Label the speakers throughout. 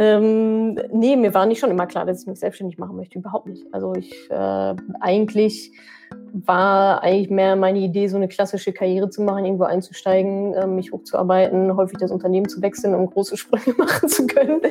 Speaker 1: Ähm, nee, mir war nicht schon immer klar, dass ich mich selbstständig machen möchte. Überhaupt nicht. Also ich äh, eigentlich war eigentlich mehr meine Idee, so eine klassische Karriere zu machen, irgendwo einzusteigen, äh, mich hochzuarbeiten, häufig das Unternehmen zu wechseln, um große Sprünge machen zu können.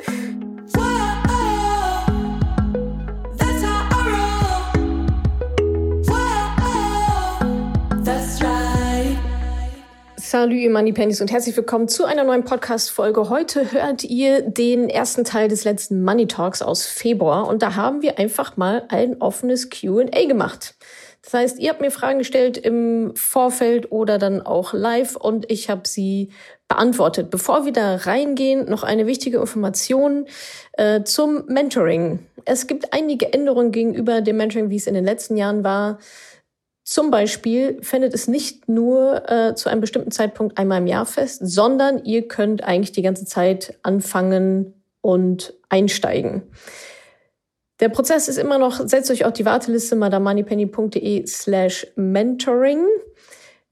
Speaker 1: Salut, ihr Money Pennies und herzlich willkommen zu einer neuen Podcast-Folge. Heute hört ihr den ersten Teil des letzten Money Talks aus Februar und da haben wir einfach mal ein offenes Q&A gemacht. Das heißt, ihr habt mir Fragen gestellt im Vorfeld oder dann auch live und ich habe sie beantwortet. Bevor wir da reingehen, noch eine wichtige Information äh, zum Mentoring. Es gibt einige Änderungen gegenüber dem Mentoring, wie es in den letzten Jahren war. Zum Beispiel findet es nicht nur äh, zu einem bestimmten Zeitpunkt einmal im Jahr fest, sondern ihr könnt eigentlich die ganze Zeit anfangen und einsteigen. Der Prozess ist immer noch, setzt euch auf die Warteliste madamoneypenny.de slash mentoring.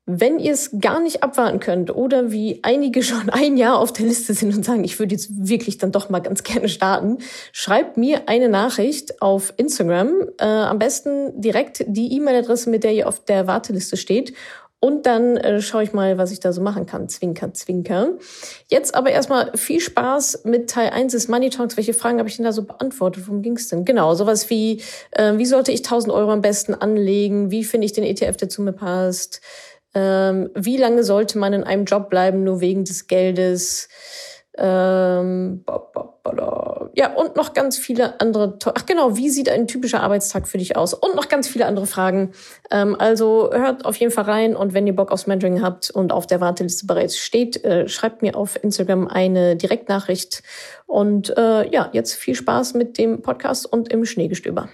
Speaker 1: Wenn ihr es gar nicht abwarten könnt oder wie einige schon ein Jahr auf der Liste sind und sagen, ich würde jetzt wirklich dann doch mal ganz gerne starten, schreibt mir eine Nachricht auf Instagram, äh, am besten direkt die E-Mail-Adresse, mit der ihr auf der Warteliste steht. Und dann äh, schaue ich mal, was ich da so machen kann. Zwinker, zwinker. Jetzt aber erstmal viel Spaß mit Teil 1 des Money Talks. Welche Fragen habe ich denn da so beantwortet? Worum ging es denn? Genau, sowas wie, äh, wie sollte ich 1000 Euro am besten anlegen? Wie finde ich den ETF, der zu mir passt? Ähm, wie lange sollte man in einem Job bleiben, nur wegen des Geldes? Ähm, ja, und noch ganz viele andere. Ach genau, wie sieht ein typischer Arbeitstag für dich aus? Und noch ganz viele andere Fragen. Ähm, also hört auf jeden Fall rein und wenn ihr Bock aufs Mentoring habt und auf der Warteliste bereits steht, äh, schreibt mir auf Instagram eine Direktnachricht. Und äh, ja, jetzt viel Spaß mit dem Podcast und im Schneegestöber.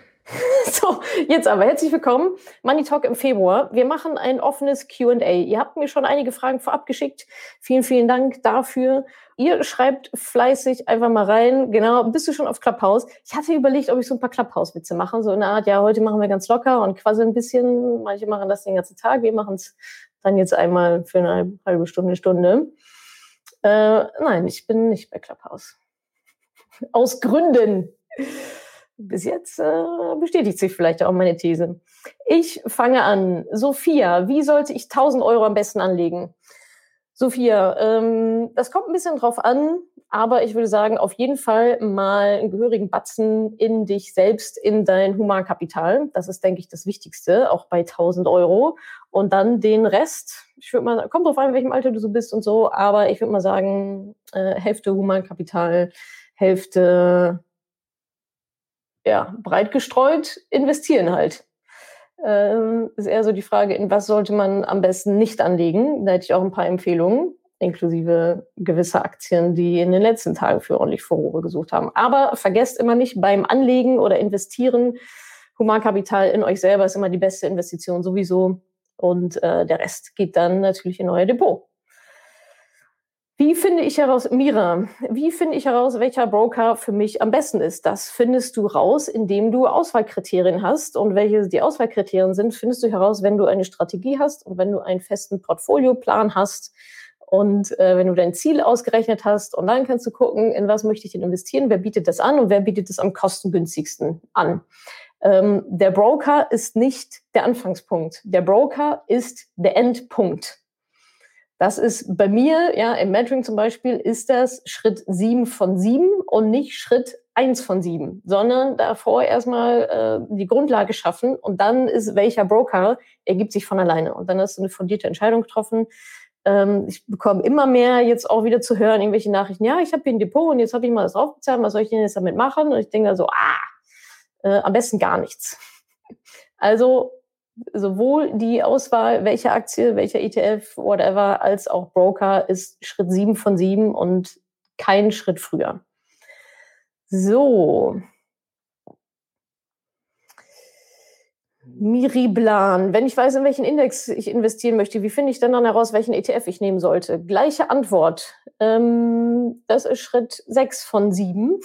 Speaker 1: So, jetzt aber herzlich willkommen. Money Talk im Februar. Wir machen ein offenes QA. Ihr habt mir schon einige Fragen vorab geschickt. Vielen, vielen Dank dafür. Ihr schreibt fleißig einfach mal rein. Genau, bist du schon auf Clubhouse? Ich hatte überlegt, ob ich so ein paar Clubhouse-Witze mache. So in der Art, ja, heute machen wir ganz locker und quasi ein bisschen. Manche machen das den ganzen Tag. Wir machen es dann jetzt einmal für eine halbe Stunde, Stunde. Äh, nein, ich bin nicht bei Clubhouse. Aus Gründen bis jetzt äh, bestätigt sich vielleicht auch meine These. Ich fange an. Sophia, wie sollte ich 1000 Euro am besten anlegen? Sophia, ähm, das kommt ein bisschen drauf an, aber ich würde sagen, auf jeden Fall mal einen gehörigen Batzen in dich selbst, in dein Humankapital. Das ist, denke ich, das Wichtigste, auch bei 1000 Euro. Und dann den Rest, ich würde mal, kommt drauf an, in welchem Alter du so bist und so, aber ich würde mal sagen, äh, Hälfte Humankapital, Hälfte ja, breit gestreut investieren halt. Ähm, ist eher so die Frage, in was sollte man am besten nicht anlegen? Da hätte ich auch ein paar Empfehlungen, inklusive gewisser Aktien, die in den letzten Tagen für ordentlich Furore gesucht haben. Aber vergesst immer nicht beim Anlegen oder Investieren, Humankapital in euch selber ist immer die beste Investition sowieso. Und äh, der Rest geht dann natürlich in euer Depot. Wie finde ich heraus, Mira, wie finde ich heraus, welcher Broker für mich am besten ist? Das findest du raus, indem du Auswahlkriterien hast. Und welche die Auswahlkriterien sind, findest du heraus, wenn du eine Strategie hast und wenn du einen festen Portfolioplan hast und äh, wenn du dein Ziel ausgerechnet hast. Und dann kannst du gucken, in was möchte ich denn investieren, wer bietet das an und wer bietet es am kostengünstigsten an. Ähm, der Broker ist nicht der Anfangspunkt. Der Broker ist der Endpunkt. Das ist bei mir, ja, im Mentoring zum Beispiel, ist das Schritt sieben von sieben und nicht Schritt eins von sieben, sondern davor erstmal äh, die Grundlage schaffen und dann ist welcher Broker ergibt sich von alleine. Und dann hast du eine fundierte Entscheidung getroffen. Ähm, ich bekomme immer mehr jetzt auch wieder zu hören, irgendwelche Nachrichten, ja, ich habe hier ein Depot und jetzt habe ich mal das draufgezahlt, was soll ich denn jetzt damit machen? Und ich denke da so, ah, äh, am besten gar nichts. Also sowohl die Auswahl, welche Aktie, welcher ETF, whatever, als auch Broker ist Schritt sieben von sieben und kein Schritt früher. So. Miriblan. Wenn ich weiß, in welchen Index ich investieren möchte, wie finde ich dann dann heraus, welchen ETF ich nehmen sollte? Gleiche Antwort. Ähm, das ist Schritt sechs von sieben.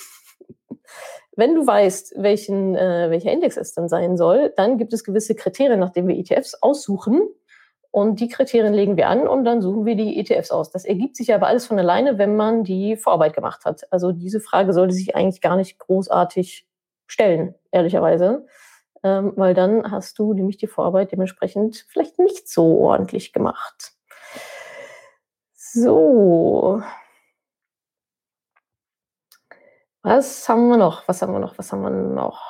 Speaker 1: Wenn du weißt, welchen, äh, welcher Index es dann sein soll, dann gibt es gewisse Kriterien, nach denen wir ETFs aussuchen. Und die Kriterien legen wir an und dann suchen wir die ETFs aus. Das ergibt sich aber alles von alleine, wenn man die Vorarbeit gemacht hat. Also diese Frage sollte sich eigentlich gar nicht großartig stellen, ehrlicherweise. Ähm, weil dann hast du nämlich die Vorarbeit dementsprechend vielleicht nicht so ordentlich gemacht. So. Was haben wir noch? Was haben wir noch? Was haben wir noch?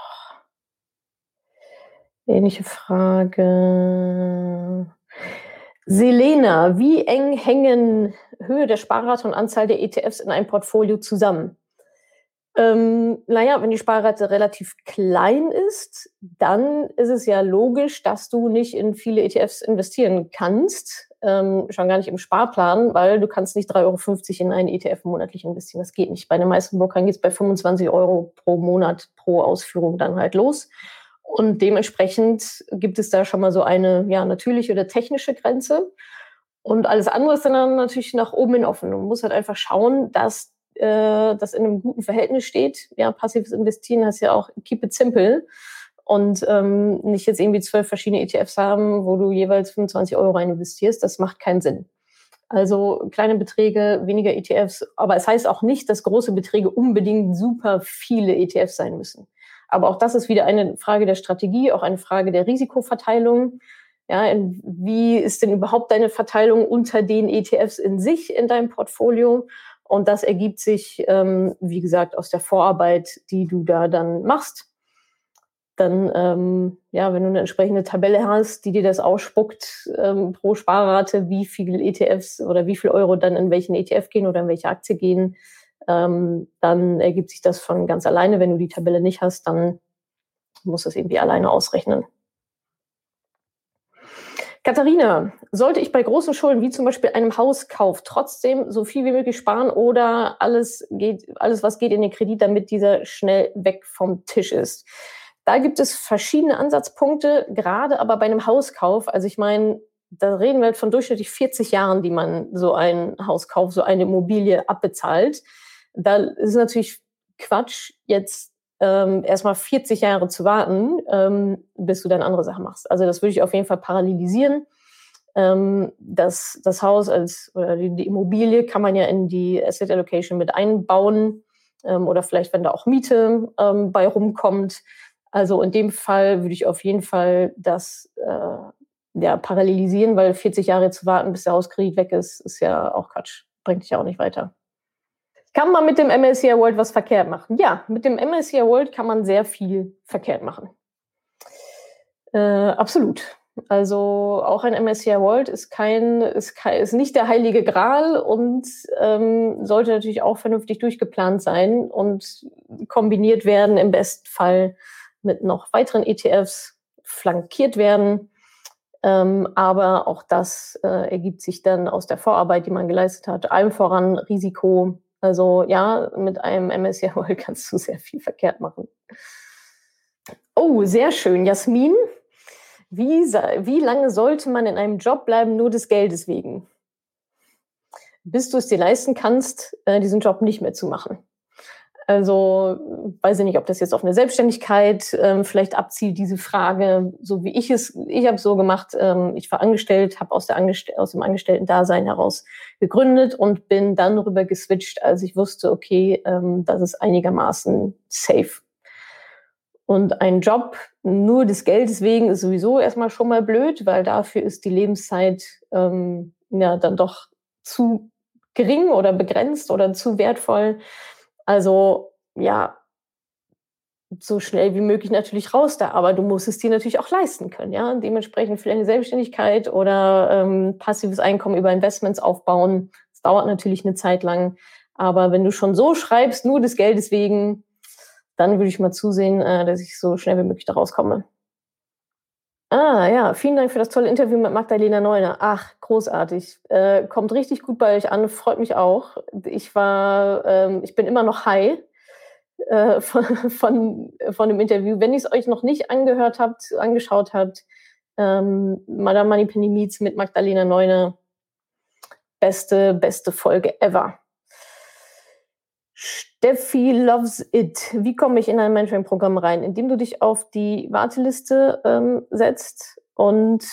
Speaker 1: Ähnliche Frage. Selena, wie eng hängen Höhe der Sparrate und Anzahl der ETFs in einem Portfolio zusammen? Ähm, naja, wenn die Sparrate relativ klein ist, dann ist es ja logisch, dass du nicht in viele ETFs investieren kannst, ähm, schon gar nicht im Sparplan, weil du kannst nicht 3,50 Euro in einen ETF monatlich investieren. Das geht nicht. Bei den meisten Brokern geht es bei 25 Euro pro Monat pro Ausführung dann halt los. Und dementsprechend gibt es da schon mal so eine ja, natürliche oder technische Grenze. Und alles andere ist dann natürlich nach oben hin offen. Man muss halt einfach schauen, dass äh, das in einem guten Verhältnis steht. Ja, passives Investieren heißt ja auch keep it simple und ähm, nicht jetzt irgendwie zwölf verschiedene ETFs haben, wo du jeweils 25 Euro rein investierst. Das macht keinen Sinn. Also kleine Beträge, weniger ETFs. Aber es heißt auch nicht, dass große Beträge unbedingt super viele ETFs sein müssen. Aber auch das ist wieder eine Frage der Strategie, auch eine Frage der Risikoverteilung. Ja, wie ist denn überhaupt deine Verteilung unter den ETFs in sich in deinem Portfolio? Und das ergibt sich, ähm, wie gesagt, aus der Vorarbeit, die du da dann machst. Dann, ähm, ja, wenn du eine entsprechende Tabelle hast, die dir das ausspuckt ähm, pro Sparrate, wie viele ETFs oder wie viel Euro dann in welchen ETF gehen oder in welche Aktie gehen, ähm, dann ergibt sich das von ganz alleine. Wenn du die Tabelle nicht hast, dann musst du es irgendwie alleine ausrechnen. Katharina, sollte ich bei großen Schulden wie zum Beispiel einem Hauskauf trotzdem so viel wie möglich sparen oder alles geht, alles was geht in den Kredit, damit dieser schnell weg vom Tisch ist? Da gibt es verschiedene Ansatzpunkte, gerade aber bei einem Hauskauf. Also ich meine, da reden wir halt von durchschnittlich 40 Jahren, die man so ein Hauskauf, so eine Immobilie abbezahlt da ist natürlich Quatsch, jetzt ähm, erstmal 40 Jahre zu warten, ähm, bis du dann andere Sachen machst. Also das würde ich auf jeden Fall parallelisieren. Ähm, das, das Haus als oder die, die, Immobilie kann man ja in die Asset Allocation mit einbauen ähm, oder vielleicht, wenn da auch Miete ähm, bei rumkommt. Also in dem Fall würde ich auf jeden Fall das äh, ja, parallelisieren, weil 40 Jahre zu warten, bis der Hauskredit weg ist, ist ja auch Quatsch. Bringt dich ja auch nicht weiter. Kann man mit dem MSCI World was verkehrt machen? Ja, mit dem MSCI World kann man sehr viel verkehrt machen. Äh, absolut. Also auch ein MSCI World ist kein, ist, kein, ist nicht der heilige Gral und ähm, sollte natürlich auch vernünftig durchgeplant sein und kombiniert werden, im besten Fall mit noch weiteren ETFs flankiert werden. Ähm, aber auch das äh, ergibt sich dann aus der Vorarbeit, die man geleistet hat, allem voran Risiko, also ja, mit einem MSCI World kannst du sehr viel verkehrt machen. Oh, sehr schön. Jasmin, wie, wie lange sollte man in einem Job bleiben, nur des Geldes wegen? Bis du es dir leisten kannst, äh, diesen Job nicht mehr zu machen. Also weiß ich nicht, ob das jetzt auf eine Selbstständigkeit ähm, vielleicht abzielt, diese Frage, so wie ich es, ich habe so gemacht, ähm, ich war angestellt, habe aus, der Angestell aus dem Angestellten-Dasein heraus gegründet und bin dann rüber geswitcht, als ich wusste, okay, ähm, das ist einigermaßen safe. Und ein Job nur des Geldes wegen ist sowieso erstmal schon mal blöd, weil dafür ist die Lebenszeit ähm, ja dann doch zu gering oder begrenzt oder zu wertvoll also ja, so schnell wie möglich natürlich raus da, aber du musst es dir natürlich auch leisten können, ja. Dementsprechend für eine Selbstständigkeit oder ähm, passives Einkommen über Investments aufbauen. Das dauert natürlich eine Zeit lang. Aber wenn du schon so schreibst, nur des Geldes wegen, dann würde ich mal zusehen, äh, dass ich so schnell wie möglich da rauskomme. Ah ja, vielen Dank für das tolle Interview mit Magdalena Neuner. Ach, großartig. Äh, kommt richtig gut bei euch an, freut mich auch. Ich war, ähm, ich bin immer noch high äh, von, von, von dem Interview. Wenn ihr es euch noch nicht angehört habt, angeschaut habt, ähm, Madame Moneypenny Meets mit Magdalena Neuner, beste, beste Folge ever. Steffi loves it. Wie komme ich in ein Mentoring-Programm rein? Indem du dich auf die Warteliste ähm, setzt und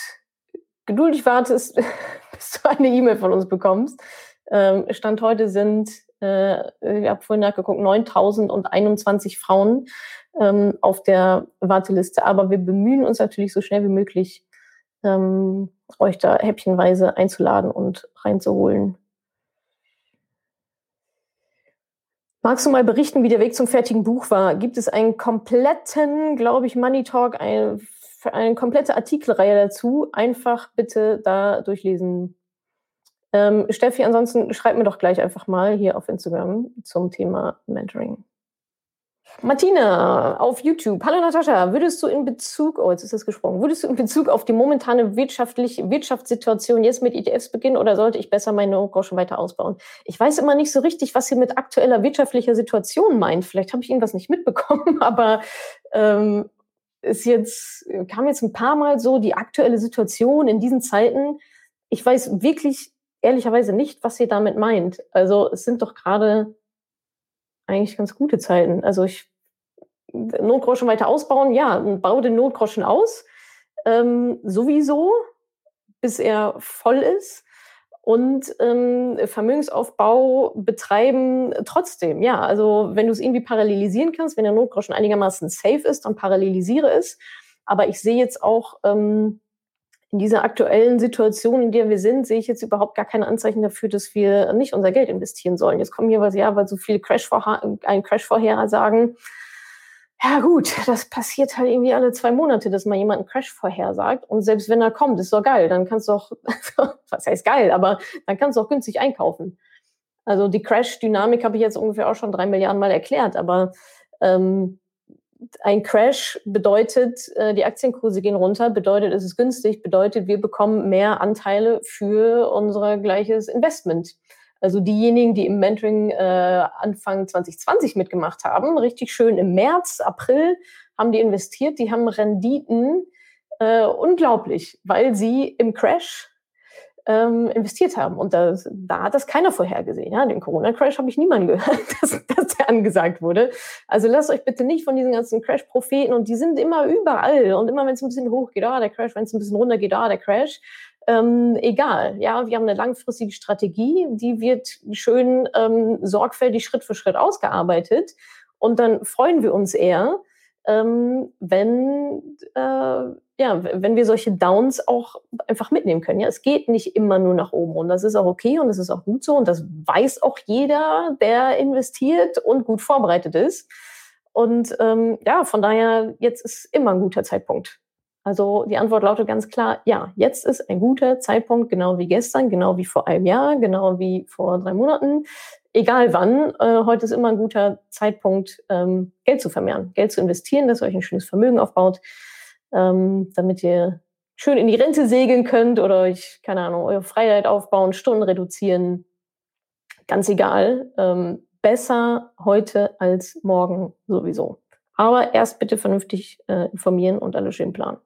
Speaker 1: geduldig wartest, bis du eine E-Mail von uns bekommst. Ähm, Stand heute sind, äh, ich habe vorhin nachgeguckt, 9.021 Frauen ähm, auf der Warteliste. Aber wir bemühen uns natürlich so schnell wie möglich, ähm, euch da häppchenweise einzuladen und reinzuholen. Magst du mal berichten, wie der Weg zum fertigen Buch war? Gibt es einen kompletten, glaube ich, Money Talk, ein, eine komplette Artikelreihe dazu? Einfach bitte da durchlesen. Ähm, Steffi, ansonsten schreib mir doch gleich einfach mal hier auf Instagram zum Thema Mentoring. Martina auf YouTube. Hallo Natascha, würdest du in Bezug, oh, jetzt ist das gesprungen, würdest du in Bezug auf die momentane wirtschaftliche Wirtschaftssituation jetzt mit ETFs beginnen oder sollte ich besser meine Groschen weiter ausbauen? Ich weiß immer nicht so richtig, was sie mit aktueller wirtschaftlicher Situation meint. Vielleicht habe ich irgendwas nicht mitbekommen, aber ähm, ist jetzt, kam jetzt ein paar Mal so die aktuelle Situation in diesen Zeiten. Ich weiß wirklich ehrlicherweise nicht, was sie damit meint. Also es sind doch gerade eigentlich ganz gute Zeiten. Also ich Notgroschen weiter ausbauen, ja, bau den Notgroschen aus, ähm, sowieso, bis er voll ist. Und ähm, Vermögensaufbau betreiben trotzdem, ja. Also wenn du es irgendwie parallelisieren kannst, wenn der Notgroschen einigermaßen safe ist, dann parallelisiere es. Aber ich sehe jetzt auch ähm, in dieser aktuellen Situation, in der wir sind, sehe ich jetzt überhaupt gar keine Anzeichen dafür, dass wir nicht unser Geld investieren sollen. Jetzt kommen hier was, ja, weil so viele Crash ein Crash vorhersagen. Ja gut, das passiert halt irgendwie alle zwei Monate, dass mal jemand einen Crash vorhersagt. Und selbst wenn er kommt, ist doch geil. Dann kannst du auch, was heißt geil, aber dann kannst du auch günstig einkaufen. Also die Crash-Dynamik habe ich jetzt ungefähr auch schon drei Milliarden Mal erklärt, aber ähm, ein Crash bedeutet, äh, die Aktienkurse gehen runter, bedeutet, es ist günstig, bedeutet, wir bekommen mehr Anteile für unser gleiches Investment. Also diejenigen, die im Mentoring äh, Anfang 2020 mitgemacht haben, richtig schön im März, April haben die investiert, die haben Renditen äh, unglaublich, weil sie im Crash ähm, investiert haben. Und das, da hat das keiner vorhergesehen. Ja? Den Corona-Crash habe ich niemanden gehört, dass, dass der angesagt wurde. Also lasst euch bitte nicht von diesen ganzen Crash-Propheten und die sind immer überall. Und immer wenn es ein bisschen hoch geht, ah, der Crash, wenn es ein bisschen runter geht, ah, der Crash. Ähm, egal, ja, wir haben eine langfristige Strategie, die wird schön ähm, sorgfältig Schritt für Schritt ausgearbeitet. Und dann freuen wir uns eher, ähm, wenn äh, ja, wenn wir solche Downs auch einfach mitnehmen können. Ja, es geht nicht immer nur nach oben und das ist auch okay und das ist auch gut so und das weiß auch jeder, der investiert und gut vorbereitet ist. Und ähm, ja, von daher, jetzt ist immer ein guter Zeitpunkt. Also die Antwort lautet ganz klar, ja, jetzt ist ein guter Zeitpunkt, genau wie gestern, genau wie vor einem Jahr, genau wie vor drei Monaten. Egal wann, äh, heute ist immer ein guter Zeitpunkt, ähm, Geld zu vermehren, Geld zu investieren, dass ihr euch ein schönes Vermögen aufbaut ähm, damit ihr schön in die Rente segeln könnt oder euch, keine Ahnung, eure Freiheit aufbauen, Stunden reduzieren. Ganz egal. Ähm, besser heute als morgen sowieso. Aber erst bitte vernünftig äh, informieren und alles schön planen.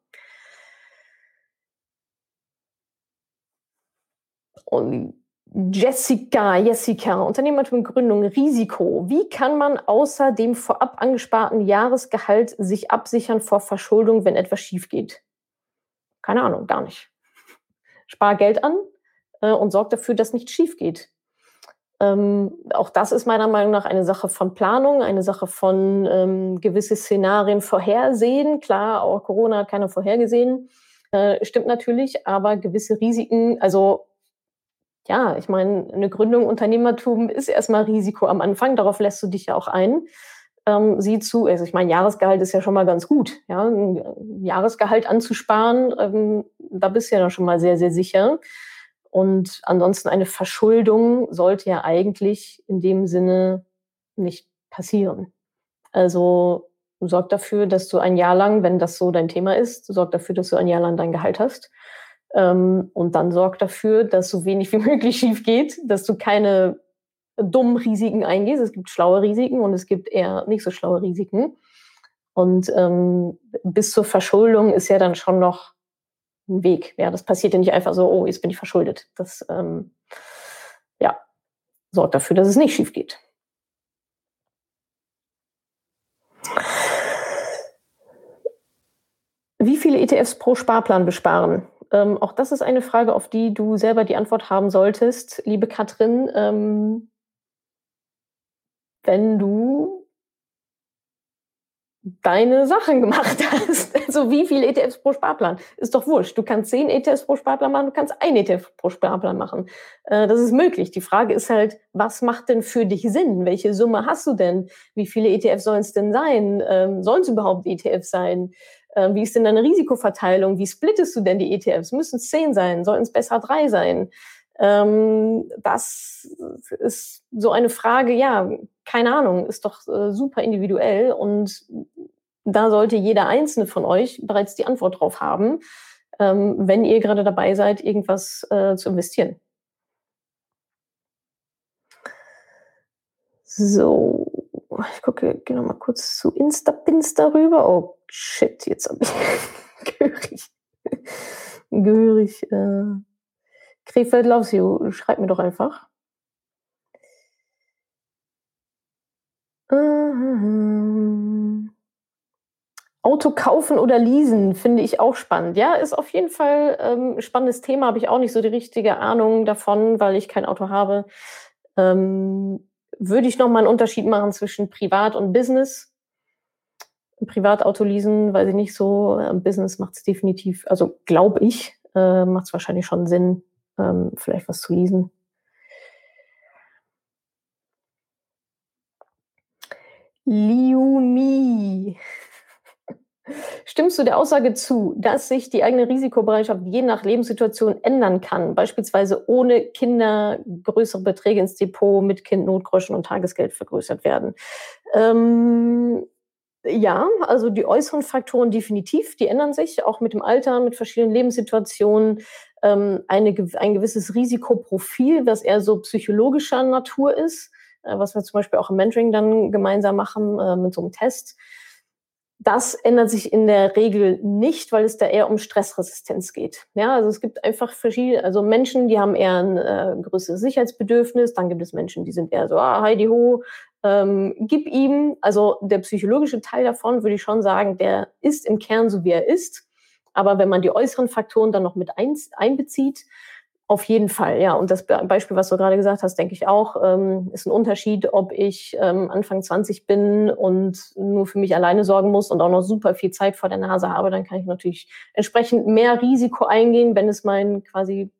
Speaker 1: Und Jessica, Jessica, Unternehmertum, Gründung, Risiko. Wie kann man außer dem vorab angesparten Jahresgehalt sich absichern vor Verschuldung, wenn etwas schief geht? Keine Ahnung, gar nicht. Spar Geld an äh, und sorg dafür, dass nichts schief geht. Ähm, auch das ist meiner Meinung nach eine Sache von Planung, eine Sache von ähm, gewisse Szenarien vorhersehen. Klar, auch Corona hat keiner vorhergesehen. Äh, stimmt natürlich, aber gewisse Risiken, also ja, ich meine, eine Gründung, Unternehmertum ist erstmal Risiko am Anfang, darauf lässt du dich ja auch ein. Ähm, sieh zu, also ich meine, Jahresgehalt ist ja schon mal ganz gut. Ja? Ein Jahresgehalt anzusparen, ähm, da bist du ja schon mal sehr, sehr sicher. Und ansonsten eine Verschuldung sollte ja eigentlich in dem Sinne nicht passieren. Also sorg dafür, dass du ein Jahr lang, wenn das so dein Thema ist, sorg dafür, dass du ein Jahr lang dein Gehalt hast. Ähm, und dann sorg dafür, dass so wenig wie möglich schief geht, dass du keine dummen Risiken eingehst. Es gibt schlaue Risiken und es gibt eher nicht so schlaue Risiken. Und ähm, bis zur Verschuldung ist ja dann schon noch ein Weg. Ja, das passiert ja nicht einfach so, oh, jetzt bin ich verschuldet. Das, ähm, ja, sorgt dafür, dass es nicht schief geht. Wie viele ETFs pro Sparplan besparen? Ähm, auch das ist eine Frage, auf die du selber die Antwort haben solltest, liebe Katrin. Ähm, wenn du deine Sachen gemacht hast. Also wie viele ETFs pro Sparplan? Ist doch wurscht. Du kannst zehn ETFs pro Sparplan machen, du kannst ein ETF pro Sparplan machen. Äh, das ist möglich. Die Frage ist halt, was macht denn für dich Sinn? Welche Summe hast du denn? Wie viele ETFs sollen es denn sein? Ähm, sollen es überhaupt ETFs sein? Ähm, wie ist denn deine Risikoverteilung? Wie splittest du denn die ETFs? Müssen es zehn sein? Sollten es besser drei sein? Ähm, das ist so eine Frage, ja, keine Ahnung, ist doch äh, super individuell und da sollte jeder einzelne von euch bereits die Antwort drauf haben, ähm, wenn ihr gerade dabei seid, irgendwas äh, zu investieren. So, ich gucke, gehe noch mal kurz zu Instapins darüber. Oh shit, jetzt habe ich gehörig, gehörig äh, Krefeld loves you. Schreib mir doch einfach. Ähm, Auto kaufen oder leasen finde ich auch spannend. Ja, ist auf jeden Fall ähm, ein spannendes Thema. Habe ich auch nicht so die richtige Ahnung davon, weil ich kein Auto habe. Ähm, würde ich noch mal einen Unterschied machen zwischen Privat und Business. Privatauto leasen, weiß ich nicht so. Business macht es definitiv, also glaube ich, äh, macht es wahrscheinlich schon Sinn, ähm, vielleicht was zu lesen. Liumi. Stimmst du der Aussage zu, dass sich die eigene Risikobereitschaft je nach Lebenssituation ändern kann, beispielsweise ohne Kinder größere Beträge ins Depot mit Kind, Notgroschen und Tagesgeld vergrößert werden? Ähm, ja, also die äußeren Faktoren definitiv, die ändern sich, auch mit dem Alter, mit verschiedenen Lebenssituationen ähm, eine, ein gewisses Risikoprofil, was eher so psychologischer Natur ist, äh, was wir zum Beispiel auch im Mentoring dann gemeinsam machen äh, mit so einem Test. Das ändert sich in der Regel nicht, weil es da eher um Stressresistenz geht. Ja, also es gibt einfach verschiedene, also Menschen, die haben eher ein äh, größeres Sicherheitsbedürfnis. Dann gibt es Menschen, die sind eher so, ah, Heidi ho, ähm, gib ihm. Also der psychologische Teil davon würde ich schon sagen, der ist im Kern so, wie er ist. Aber wenn man die äußeren Faktoren dann noch mit ein, einbezieht, auf jeden Fall, ja. Und das Beispiel, was du gerade gesagt hast, denke ich auch, ähm, ist ein Unterschied, ob ich ähm, Anfang 20 bin und nur für mich alleine sorgen muss und auch noch super viel Zeit vor der Nase habe, dann kann ich natürlich entsprechend mehr Risiko eingehen, wenn es mein quasi,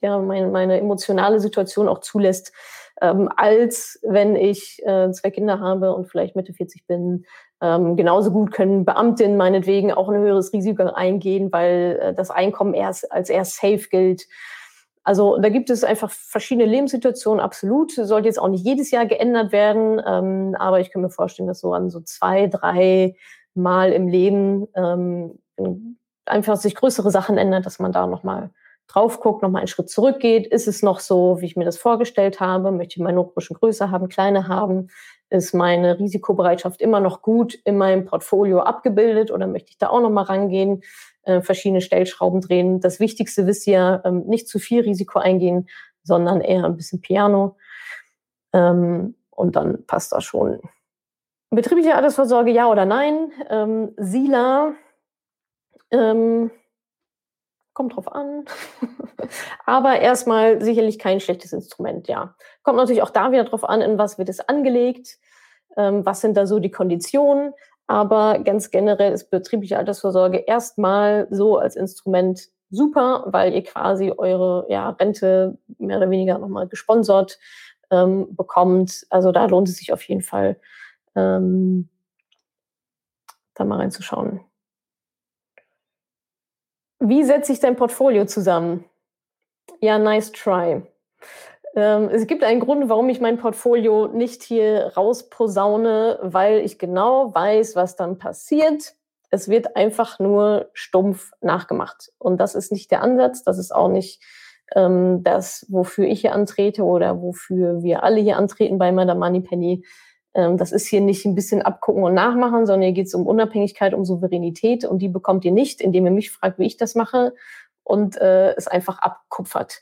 Speaker 1: ja, meine, meine emotionale Situation auch zulässt, ähm, als wenn ich äh, zwei Kinder habe und vielleicht Mitte 40 bin, ähm, genauso gut können Beamtinnen meinetwegen auch ein höheres Risiko eingehen, weil äh, das Einkommen erst als eher safe gilt. Also da gibt es einfach verschiedene Lebenssituationen, absolut. Sollte jetzt auch nicht jedes Jahr geändert werden, ähm, aber ich kann mir vorstellen, dass so an so zwei, drei Mal im Leben ähm, einfach sich größere Sachen ändern, dass man da nochmal drauf guckt, nochmal einen Schritt zurückgeht. Ist es noch so, wie ich mir das vorgestellt habe? Möchte ich meine Notbrüchen größer haben, kleiner haben? ist meine Risikobereitschaft immer noch gut in meinem Portfolio abgebildet oder möchte ich da auch noch mal rangehen, äh, verschiedene Stellschrauben drehen. Das Wichtigste wisst ihr, ähm, nicht zu viel Risiko eingehen, sondern eher ein bisschen Piano. Ähm, und dann passt das schon. Betriebliche Altersvorsorge, ja oder nein? Ähm, Sila, ähm, kommt drauf an. Aber erstmal sicherlich kein schlechtes Instrument, ja. Kommt natürlich auch da wieder drauf an, in was wird es angelegt, ähm, was sind da so die Konditionen. Aber ganz generell ist betriebliche Altersvorsorge erstmal so als Instrument super, weil ihr quasi eure ja, Rente mehr oder weniger nochmal gesponsert ähm, bekommt. Also da lohnt es sich auf jeden Fall, ähm, da mal reinzuschauen. Wie setze ich dein Portfolio zusammen? Ja, nice try. Ähm, es gibt einen Grund, warum ich mein Portfolio nicht hier rausposaune, weil ich genau weiß, was dann passiert. Es wird einfach nur stumpf nachgemacht. Und das ist nicht der Ansatz. Das ist auch nicht ähm, das, wofür ich hier antrete oder wofür wir alle hier antreten bei Madame Moneypenny. Ähm, das ist hier nicht ein bisschen abgucken und nachmachen, sondern hier geht es um Unabhängigkeit, um Souveränität und die bekommt ihr nicht, indem ihr mich fragt, wie ich das mache und äh, es einfach abkupfert.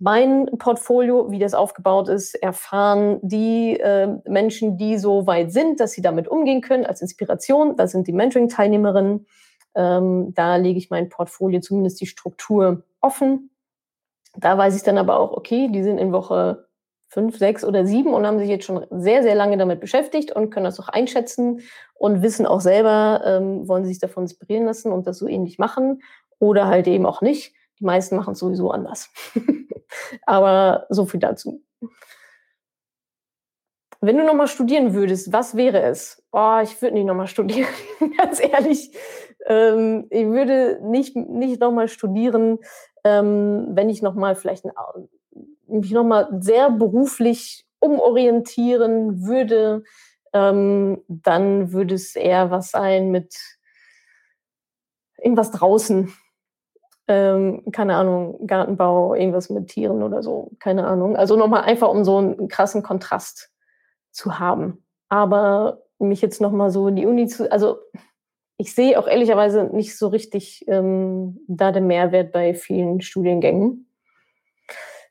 Speaker 1: Mein Portfolio, wie das aufgebaut ist, erfahren die äh, Menschen, die so weit sind, dass sie damit umgehen können, als Inspiration. Das sind die Mentoring-Teilnehmerinnen. Ähm, da lege ich mein Portfolio zumindest die Struktur offen. Da weiß ich dann aber auch, okay, die sind in Woche fünf, sechs oder sieben und haben sich jetzt schon sehr, sehr lange damit beschäftigt und können das auch einschätzen und wissen auch selber, ähm, wollen sie sich davon inspirieren lassen und das so ähnlich machen oder halt eben auch nicht. Die meisten machen es sowieso anders. aber so viel dazu. Wenn du nochmal studieren würdest, was wäre es? Oh, ich würde nicht nochmal studieren, ganz ehrlich. Ähm, ich würde nicht, nicht nochmal studieren, ähm, wenn ich nochmal vielleicht ein, mich nochmal sehr beruflich umorientieren würde, ähm, dann würde es eher was sein mit irgendwas draußen. Ähm, keine Ahnung, Gartenbau, irgendwas mit Tieren oder so, keine Ahnung. Also nochmal einfach um so einen krassen Kontrast zu haben. Aber mich jetzt nochmal so in die Uni zu, also ich sehe auch ehrlicherweise nicht so richtig ähm, da den Mehrwert bei vielen Studiengängen.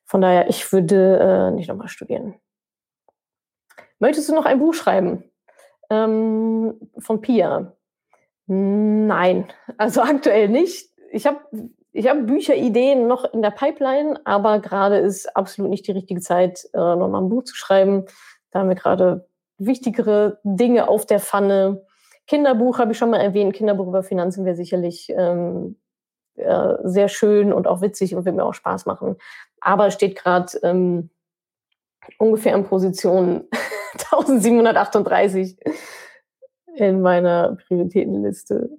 Speaker 1: Von daher, ich würde äh, nicht nochmal studieren. Möchtest du noch ein Buch schreiben? Ähm, von Pia? Nein, also aktuell nicht. Ich habe ich hab Bücherideen noch in der Pipeline, aber gerade ist absolut nicht die richtige Zeit, äh, nochmal ein Buch zu schreiben. Da haben wir gerade wichtigere Dinge auf der Pfanne. Kinderbuch habe ich schon mal erwähnt. Kinderbuch über Finanzen wäre sicherlich ähm, äh, sehr schön und auch witzig und wird mir auch Spaß machen. Aber steht gerade ähm, ungefähr in Position 1738 in meiner Prioritätenliste.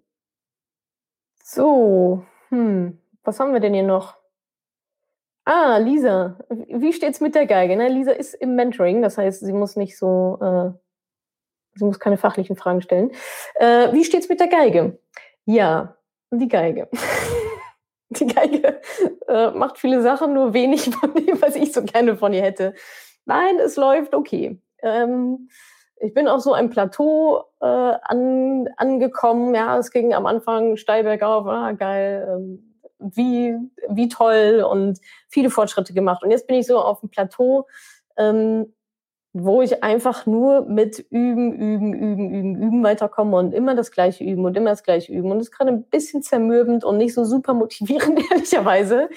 Speaker 1: So, hm, was haben wir denn hier noch? Ah, Lisa. Wie steht's mit der Geige? Na, Lisa ist im Mentoring, das heißt, sie muss nicht so, äh, sie muss keine fachlichen Fragen stellen. Äh, wie steht's mit der Geige? Ja, die Geige. die Geige äh, macht viele Sachen, nur wenig von dem, was ich so gerne von ihr hätte. Nein, es läuft okay. Ähm, ich bin auf so einem Plateau äh, an, angekommen. Ja, es ging am Anfang steil bergauf. Ah, geil. Ähm, wie, wie toll und viele Fortschritte gemacht. Und jetzt bin ich so auf dem Plateau, ähm, wo ich einfach nur mit Üben, Üben, Üben, Üben, Üben weiterkomme und immer das Gleiche üben und immer das Gleiche üben. Und es ist gerade ein bisschen zermürbend und nicht so super motivierend, ehrlicherweise.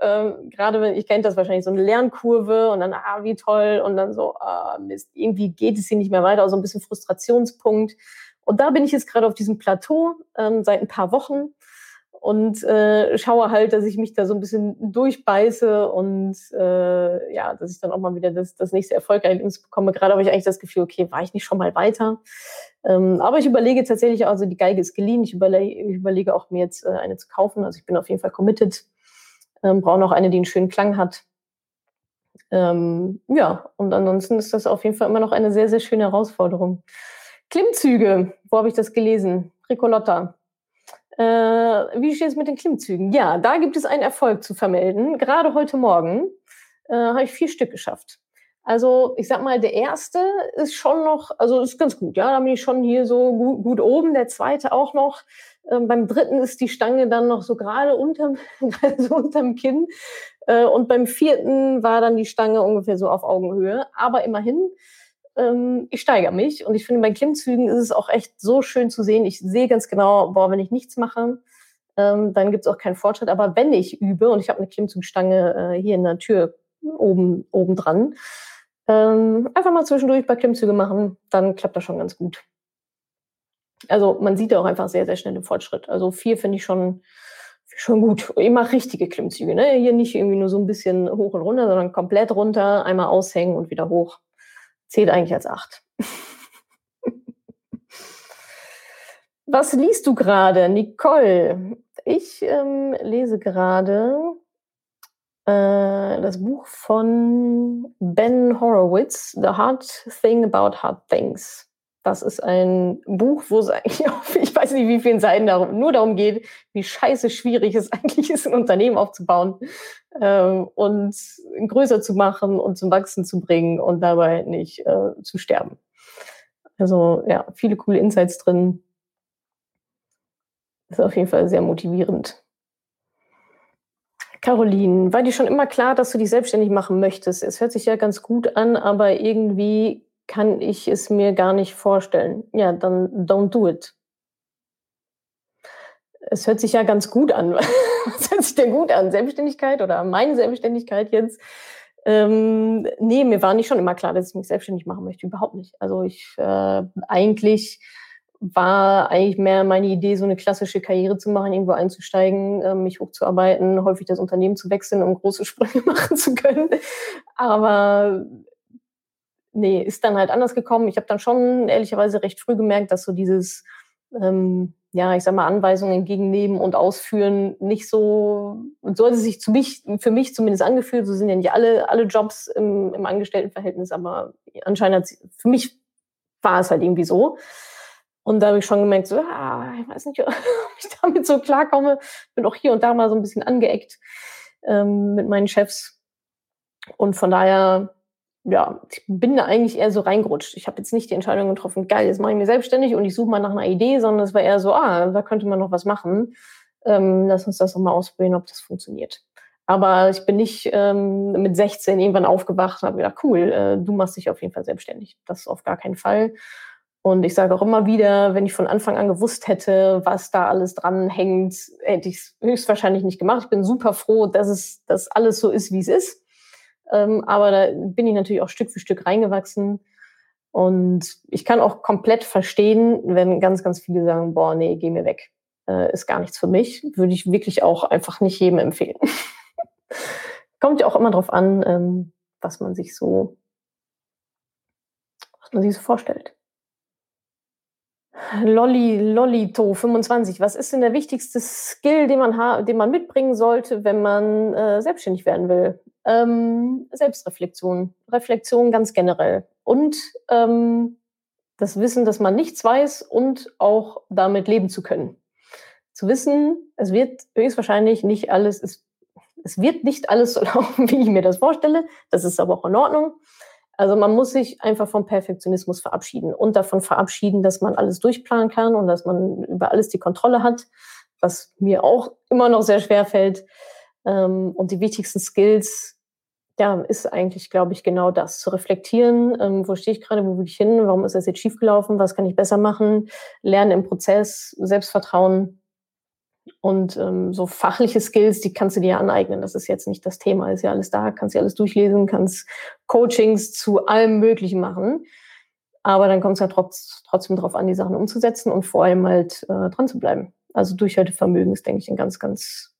Speaker 1: Ähm, gerade wenn, ich kennt das wahrscheinlich, so eine Lernkurve und dann, ah, wie toll, und dann so, ah, Mist, irgendwie geht es hier nicht mehr weiter, also ein bisschen Frustrationspunkt. Und da bin ich jetzt gerade auf diesem Plateau ähm, seit ein paar Wochen und äh, schaue halt, dass ich mich da so ein bisschen durchbeiße und äh, ja, dass ich dann auch mal wieder das, das nächste Erfolgserlebnis bekomme. Gerade habe ich eigentlich das Gefühl, okay, war ich nicht schon mal weiter? Ähm, aber ich überlege tatsächlich, also die Geige ist geliehen. Ich überlege, ich überlege auch mir jetzt äh, eine zu kaufen. Also ich bin auf jeden Fall committed. Ähm, brauche noch eine, die einen schönen Klang hat. Ähm, ja, und ansonsten ist das auf jeden Fall immer noch eine sehr, sehr schöne Herausforderung. Klimmzüge, wo habe ich das gelesen? Ricolotta. Äh, wie steht es mit den Klimmzügen? Ja, da gibt es einen Erfolg zu vermelden. Gerade heute Morgen äh, habe ich vier Stück geschafft. Also ich sag mal, der erste ist schon noch, also ist ganz gut, ja, da bin ich schon hier so gut, gut oben, der zweite auch noch. Ähm, beim dritten ist die Stange dann noch so gerade unterm, so unterm Kinn. Äh, und beim vierten war dann die Stange ungefähr so auf Augenhöhe. Aber immerhin, ähm, ich steigere mich. Und ich finde, bei Klimmzügen ist es auch echt so schön zu sehen. Ich sehe ganz genau, boah, wenn ich nichts mache, ähm, dann gibt es auch keinen Fortschritt. Aber wenn ich übe, und ich habe eine Klimmzugstange äh, hier in der Tür oben, oben dran, ähm, einfach mal zwischendurch bei Klimmzüge machen, dann klappt das schon ganz gut. Also man sieht ja auch einfach sehr, sehr schnell den Fortschritt. Also vier finde ich schon, schon gut. Ich mache richtige Klimmzüge. Ne? Hier nicht irgendwie nur so ein bisschen hoch und runter, sondern komplett runter, einmal aushängen und wieder hoch zählt eigentlich als acht. Was liest du gerade, Nicole? Ich ähm, lese gerade äh, das Buch von Ben Horowitz, The Hard Thing About Hard Things. Das ist ein Buch, wo es eigentlich auf, ich weiß nicht, wie vielen Seiten darum, nur darum geht, wie scheiße schwierig es eigentlich ist, ein Unternehmen aufzubauen ähm, und größer zu machen und zum Wachsen zu bringen und dabei nicht äh, zu sterben. Also ja, viele coole Insights drin. Ist auf jeden Fall sehr motivierend. Caroline, war dir schon immer klar, dass du dich selbstständig machen möchtest? Es hört sich ja ganz gut an, aber irgendwie kann ich es mir gar nicht vorstellen. Ja, dann don't do it. Es hört sich ja ganz gut an. Was hört sich denn gut an? Selbstständigkeit oder meine Selbstständigkeit jetzt? Ähm, nee, mir war nicht schon immer klar, dass ich mich selbstständig machen möchte. Überhaupt nicht. Also ich äh, eigentlich war eigentlich mehr meine Idee, so eine klassische Karriere zu machen, irgendwo einzusteigen, äh, mich hochzuarbeiten, häufig das Unternehmen zu wechseln, um große Sprünge machen zu können. Aber nee, ist dann halt anders gekommen. Ich habe dann schon ehrlicherweise recht früh gemerkt, dass so dieses ähm, ja, ich sag mal, Anweisungen entgegennehmen und ausführen nicht so, und so hat es sich zu mich, für mich zumindest angefühlt, so sind ja nicht alle, alle Jobs im, im Angestelltenverhältnis, aber anscheinend für mich war es halt irgendwie so. Und da habe ich schon gemerkt, so, ah, ich weiß nicht, ob ich damit so klarkomme. Bin auch hier und da mal so ein bisschen angeeckt ähm, mit meinen Chefs. Und von daher ja, ich bin da eigentlich eher so reingerutscht. Ich habe jetzt nicht die Entscheidung getroffen, geil, jetzt mache ich mir selbstständig und ich suche mal nach einer Idee, sondern es war eher so, ah, da könnte man noch was machen. Ähm, lass uns das doch mal ausprobieren, ob das funktioniert. Aber ich bin nicht ähm, mit 16 irgendwann aufgewacht und habe gedacht, cool, äh, du machst dich auf jeden Fall selbstständig. Das auf gar keinen Fall. Und ich sage auch immer wieder, wenn ich von Anfang an gewusst hätte, was da alles dran hängt, hätte ich es höchstwahrscheinlich nicht gemacht. Ich bin super froh, dass es dass alles so ist, wie es ist. Ähm, aber da bin ich natürlich auch Stück für Stück reingewachsen. Und ich kann auch komplett verstehen, wenn ganz, ganz viele sagen, boah, nee, geh mir weg. Äh, ist gar nichts für mich. Würde ich wirklich auch einfach nicht jedem empfehlen. Kommt ja auch immer drauf an, ähm, was man sich so, was man sich so vorstellt. Lolli, Lollito 25. Was ist denn der wichtigste Skill, den man, den man mitbringen sollte, wenn man äh, selbstständig werden will? Ähm, Selbstreflexion, Reflexion ganz generell und ähm, das Wissen, dass man nichts weiß und auch damit leben zu können. Zu wissen, es wird höchstwahrscheinlich nicht alles, es, es wird nicht alles so laufen, wie ich mir das vorstelle. Das ist aber auch in Ordnung. Also man muss sich einfach vom Perfektionismus verabschieden und davon verabschieden, dass man alles durchplanen kann und dass man über alles die Kontrolle hat, was mir auch immer noch sehr schwer fällt. Ähm, und die wichtigsten Skills, ja, ist eigentlich, glaube ich, genau das, zu reflektieren, ähm, wo stehe ich gerade, wo will ich hin, warum ist das jetzt schiefgelaufen, was kann ich besser machen, lernen im Prozess, Selbstvertrauen und ähm, so fachliche Skills, die kannst du dir aneignen. Das ist jetzt nicht das Thema, ist ja alles da, kannst dir alles durchlesen, kannst Coachings zu allem Möglichen machen. Aber dann kommt es ja trotz, trotzdem darauf an, die Sachen umzusetzen und vor allem halt äh, dran zu bleiben. Also Durchhaltevermögen ist, denke ich, ein ganz, ganz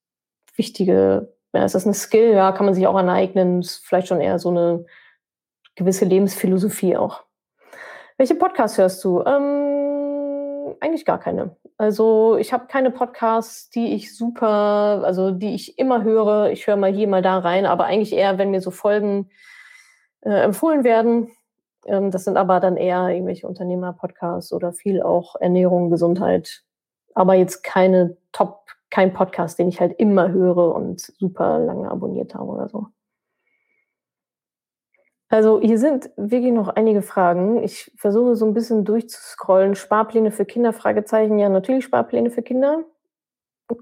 Speaker 1: wichtige ja, ist das eine Skill? Ja, kann man sich auch aneignen. Ist vielleicht schon eher so eine gewisse Lebensphilosophie auch. Welche Podcasts hörst du? Ähm, eigentlich gar keine. Also ich habe keine Podcasts, die ich super, also die ich immer höre. Ich höre mal hier, mal da rein, aber eigentlich eher, wenn mir so Folgen äh, empfohlen werden. Ähm, das sind aber dann eher irgendwelche Unternehmer-Podcasts oder viel auch Ernährung, Gesundheit. Aber jetzt keine Top kein Podcast, den ich halt immer höre und super lange abonniert habe oder so. Also hier sind wirklich noch einige Fragen. Ich versuche so ein bisschen durchzuscrollen. Sparpläne für Kinder, Fragezeichen. Ja, natürlich Sparpläne für Kinder.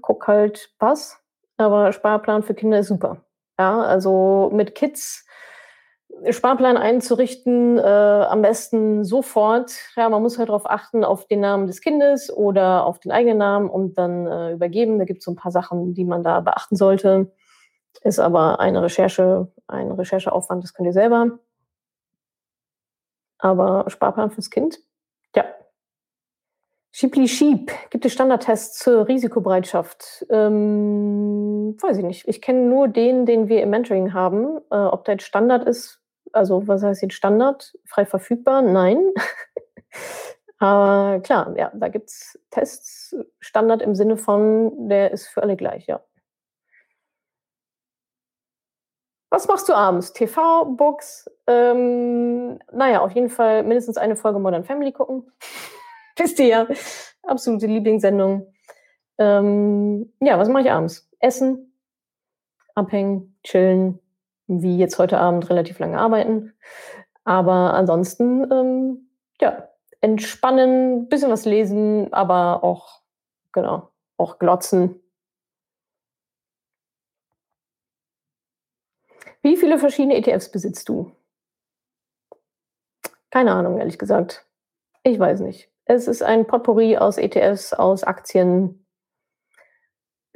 Speaker 1: Guck halt was. Aber Sparplan für Kinder ist super. Ja, also mit Kids Sparplan einzurichten, äh, am besten sofort. Ja, man muss halt darauf achten, auf den Namen des Kindes oder auf den eigenen Namen und dann äh, übergeben. Da gibt es so ein paar Sachen, die man da beachten sollte. Ist aber eine Recherche, ein Rechercheaufwand, das könnt ihr selber. Aber Sparplan fürs Kind, ja. Schiebli Schieb, gibt es Standardtests zur Risikobereitschaft? Ähm, weiß ich nicht. Ich kenne nur den, den wir im Mentoring haben. Äh, ob der jetzt Standard ist, also was heißt jetzt Standard? Frei verfügbar? Nein. Aber klar, ja, da gibt es Tests, Standard im Sinne von, der ist für alle gleich, ja. Was machst du abends? TV, Books? Ähm, naja, auf jeden Fall mindestens eine Folge Modern Family gucken. Wisst ihr ja. Absolute Lieblingssendung. Ähm, ja, was mache ich abends? Essen, abhängen, chillen, wie jetzt heute Abend relativ lange arbeiten. Aber ansonsten, ähm, ja, entspannen, bisschen was lesen, aber auch, genau, auch glotzen. Wie viele verschiedene ETFs besitzt du? Keine Ahnung, ehrlich gesagt. Ich weiß nicht. Es ist ein Potpourri aus ETFs, aus Aktien.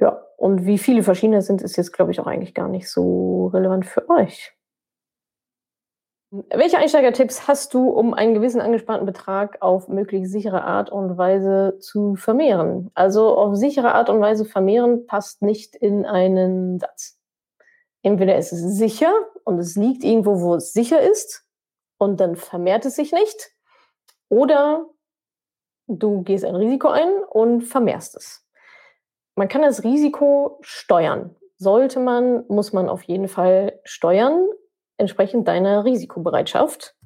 Speaker 1: Ja, und wie viele verschiedene sind, ist jetzt, glaube ich, auch eigentlich gar nicht so relevant für euch. Welche Einsteigertipps hast du, um einen gewissen angespannten Betrag auf möglichst sichere Art und Weise zu vermehren? Also auf sichere Art und Weise vermehren passt nicht in einen Satz. Entweder ist es sicher und es liegt irgendwo, wo es sicher ist und dann vermehrt es sich nicht. Oder du gehst ein Risiko ein und vermehrst es. Man kann das Risiko steuern. Sollte man, muss man auf jeden Fall steuern entsprechend deiner Risikobereitschaft.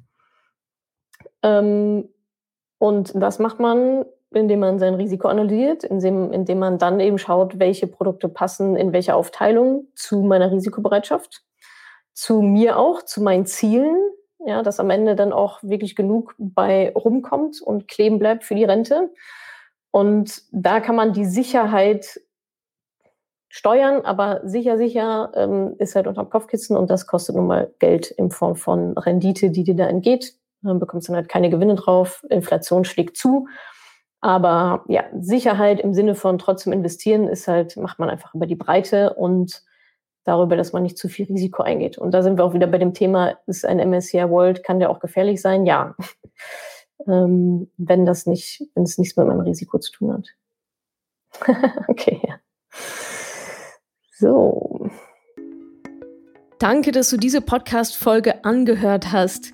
Speaker 1: Ähm, und das macht man, indem man sein Risiko analysiert, indem, indem man dann eben schaut, welche Produkte passen in welcher Aufteilung zu meiner Risikobereitschaft, zu mir auch, zu meinen Zielen, ja, dass am Ende dann auch wirklich genug bei rumkommt und kleben bleibt für die Rente. Und da kann man die Sicherheit steuern, aber sicher, sicher ähm, ist halt unterm Kopfkissen und das kostet nun mal Geld in Form von Rendite, die dir da entgeht. Dann bekommst du dann halt keine Gewinne drauf, Inflation schlägt zu. Aber ja, Sicherheit im Sinne von trotzdem investieren ist halt, macht man einfach über die Breite und darüber, dass man nicht zu viel Risiko eingeht. Und da sind wir auch wieder bei dem Thema, ist ein MSCI World, kann der auch gefährlich sein? Ja. ähm, wenn das nicht, wenn es nichts mit meinem Risiko zu tun hat. okay. So. Danke, dass du diese Podcast-Folge angehört hast.